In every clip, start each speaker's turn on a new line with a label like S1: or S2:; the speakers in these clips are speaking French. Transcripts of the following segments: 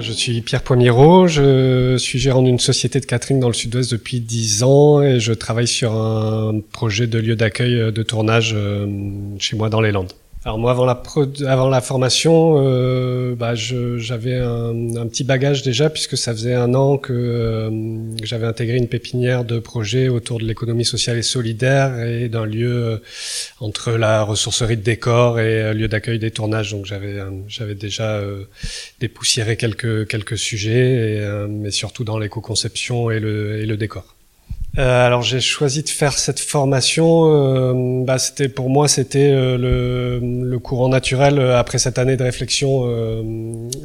S1: suis Pierre Poimiro, je suis gérant d'une société de catering dans le sud-ouest depuis 10 ans et je travaille sur un projet de lieu d'accueil de tournage euh, chez moi dans les Landes. Alors moi, avant la, avant la formation, euh, bah, j'avais un, un, petit bagage déjà, puisque ça faisait un an que euh, j'avais intégré une pépinière de projets autour de l'économie sociale et solidaire et d'un lieu euh, entre la ressourcerie de décor et euh, lieu d'accueil des tournages. Donc j'avais j'avais déjà dépoussiéré quelques quelques sujets, et, mais surtout dans l'éco-conception et le, et le décor. Euh, alors j'ai choisi de faire cette formation. Euh, bah, c'était pour moi c'était euh, le, le, courant naturel après cette année de réflexion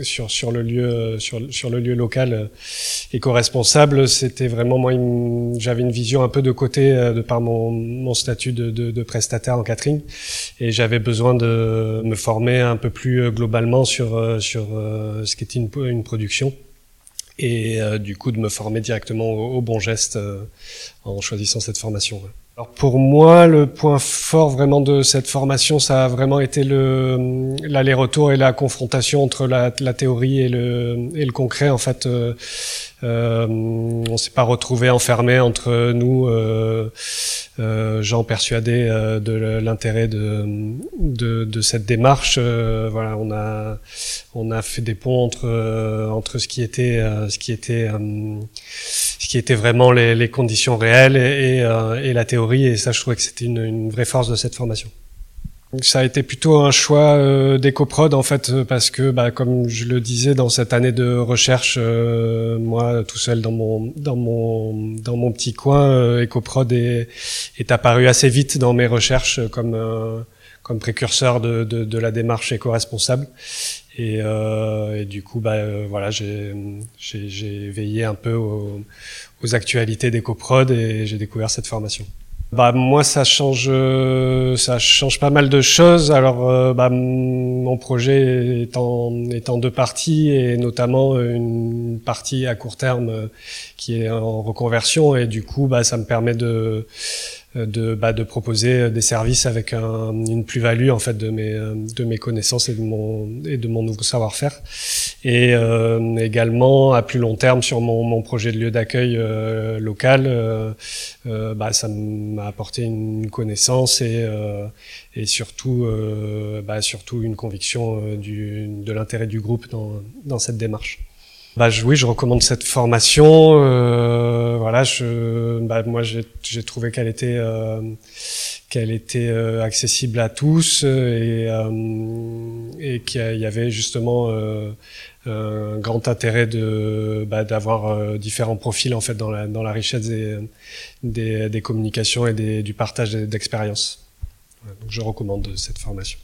S1: sur sur le lieu sur sur le lieu local éco-responsable. C'était vraiment moi j'avais une vision un peu de côté de par mon mon statut de, de, de prestataire en catering et j'avais besoin de me former un peu plus globalement sur sur ce qu'était une, une production et euh, du coup de me former directement au, au bon geste euh, en choisissant cette formation. Alors pour moi, le point fort vraiment de cette formation, ça a vraiment été le l'aller-retour et la confrontation entre la, la, théorie et le, et le concret. En fait, euh, euh on s'est pas retrouvé enfermé entre nous, euh, euh, gens persuadés euh, de l'intérêt de, de, de, cette démarche. voilà, on a on a fait des ponts entre entre ce qui était ce qui était ce qui était vraiment les, les conditions réelles et, et, et la théorie et ça, je trouvais que c'était une, vraie force de cette formation. ça a été plutôt un choix euh, d'écoprod en fait parce que bah, comme je le disais dans cette année de recherche euh, moi tout seul dans mon dans mon dans mon petit coin euh, écoprod est, est apparu assez vite dans mes recherches comme euh, comme précurseur de, de, de, la démarche éco-responsable et, et, du coup bah voilà j'ai veillé un peu aux, aux actualités d'écoprod et j'ai découvert cette formation. Bah moi ça change euh, ça change pas mal de choses. Alors euh, bah, mon projet est en, est en deux parties et notamment une partie à court terme euh, qui est en reconversion et du coup bah ça me permet de de, bah, de proposer des services avec un, une plus-value en fait de mes de mes connaissances et de mon et de mon nouveau savoir-faire et euh, également à plus long terme sur mon, mon projet de lieu d'accueil euh, local euh, bah, ça m'a apporté une connaissance et et surtout bah, surtout une conviction du, de l'intérêt du groupe dans dans cette démarche. Bah oui, je recommande cette formation. Euh, voilà, je, bah, moi j'ai trouvé qu'elle était euh, qu'elle était euh, accessible à tous et, euh, et qu'il y avait justement un grand intérêt de bah, d'avoir différents profils en fait dans la dans la richesse des des, des communications et des, du partage d'expériences. donc je recommande cette formation.